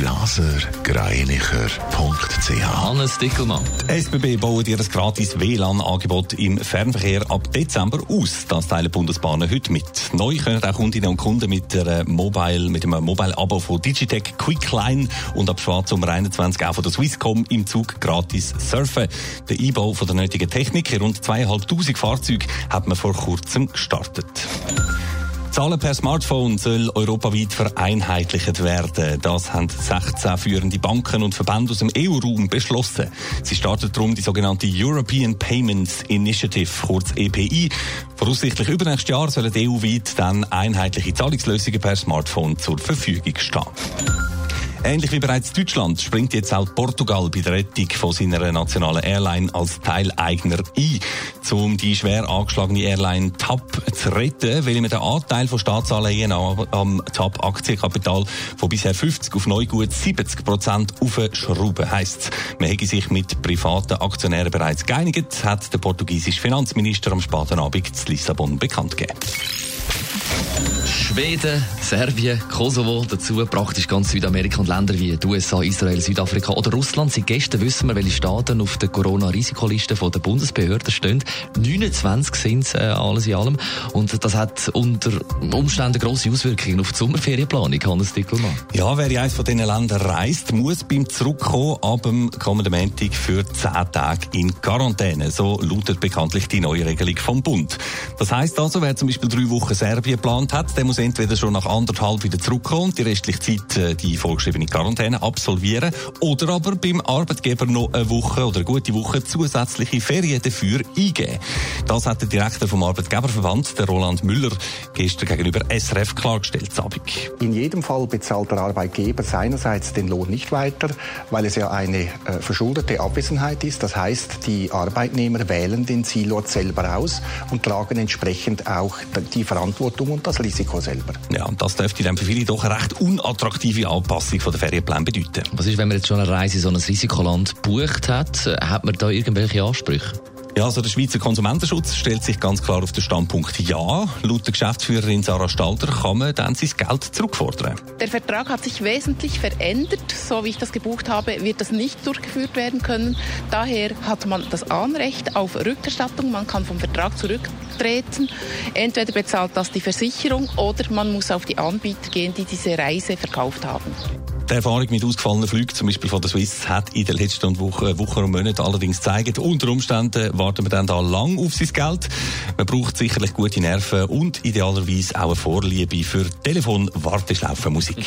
blasergreinicher.ch Hannes Dickelmann. Die SBB baut ihr gratis WLAN-Angebot im Fernverkehr ab Dezember aus. Das teilen Bundesbahnen heute mit. Neu können auch Kundinnen und Kunden mit, der Mobile, mit einem Mobile-Abo von Digitech Quickline und ab Schwarzsommer 21 auch von der Swisscom im Zug gratis surfen. Der Einbau von der nötigen Technik, rund zweieinhalbtausend Fahrzeuge, hat man vor kurzem gestartet. Zahlen per Smartphone soll europaweit vereinheitlicht werden. Das haben 16 führende Banken und Verbände aus dem EU-Raum beschlossen. Sie startet darum die sogenannte European Payments Initiative, kurz EPI. Voraussichtlich übernächstes Jahr sollen EU-weit dann einheitliche Zahlungslösungen per Smartphone zur Verfügung stehen. Ähnlich wie bereits Deutschland springt jetzt auch Portugal bei der Rettung von seiner nationalen Airline als Teileigner ein. Um die schwer angeschlagene Airline TAP zu retten, will man den Anteil von Staatsanleihen am TAP-Aktienkapital von bisher 50 auf neu gut 70 Prozent aufschrauben. Heisst, man hätte sich mit privaten Aktionären bereits geeinigt, hat der portugiesische Finanzminister am späten Abend in Lissabon bekannt gegeben. Schweden, Serbien, Kosovo, dazu praktisch ganz Südamerika und Länder wie die USA, Israel, Südafrika oder Russland. Seit gestern wissen wir, welche Staaten auf der Corona-Risikoliste der Bundesbehörden stehen. 29 sind es äh, alles in allem. Und das hat unter Umständen grosse Auswirkungen auf die Sommerferienplanung, Hannes Dickelmann. Ja, wer in eines von diesen Ländern reist, muss beim Zurückkommen ab dem kommenden Montag für 10 Tage in Quarantäne. So lautet bekanntlich die neue Regelung vom Bund. Das heisst also, wer zum Beispiel drei Wochen Serbien geplant hat, der muss entweder schon nach anderthalb wieder zurückkommen und die restliche Zeit äh, die vorgeschriebene Quarantäne absolvieren oder aber beim Arbeitgeber noch eine Woche oder eine gute Woche zusätzliche Ferien dafür eingeben. Das hat der Direktor vom Arbeitgeberverband, der Roland Müller, gestern gegenüber SRF klargestellt. Sabik. In jedem Fall bezahlt der Arbeitgeber seinerseits den Lohn nicht weiter, weil es ja eine äh, verschuldete Abwesenheit ist. Das heißt, die Arbeitnehmer wählen den Zielort selber aus und tragen entsprechend auch die Verantwortung und das Risiko selber. Ja, und das dürfte dann für viele doch eine recht unattraktive Anpassung von der Ferienpläne bedeuten. Was ist, wenn man jetzt schon eine Reise in so ein Risikoland gebucht hat? Hat man da irgendwelche Ansprüche? Ja, also der Schweizer Konsumentenschutz stellt sich ganz klar auf den Standpunkt Ja. Laut der Geschäftsführerin Sarah Stalter kann man dann sein Geld zurückfordern. Der Vertrag hat sich wesentlich verändert. So wie ich das gebucht habe, wird das nicht durchgeführt werden können. Daher hat man das Anrecht auf Rückerstattung. Man kann vom Vertrag zurücktreten. Entweder bezahlt das die Versicherung oder man muss auf die Anbieter gehen, die diese Reise verkauft haben. Die Erfahrung mit ausgefallenen Flügen, zum Beispiel von der Swiss, hat in den letzten Wochen, Wochen und Monaten allerdings gezeigt, unter Umständen warten wir dann da lang auf sein Geld. Man braucht sicherlich gute Nerven und idealerweise auch eine Vorliebe für Telefon-Warteschlaufenmusik.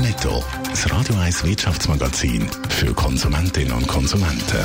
Netto, das Radio 1 Wirtschaftsmagazin für Konsumentinnen und Konsumenten.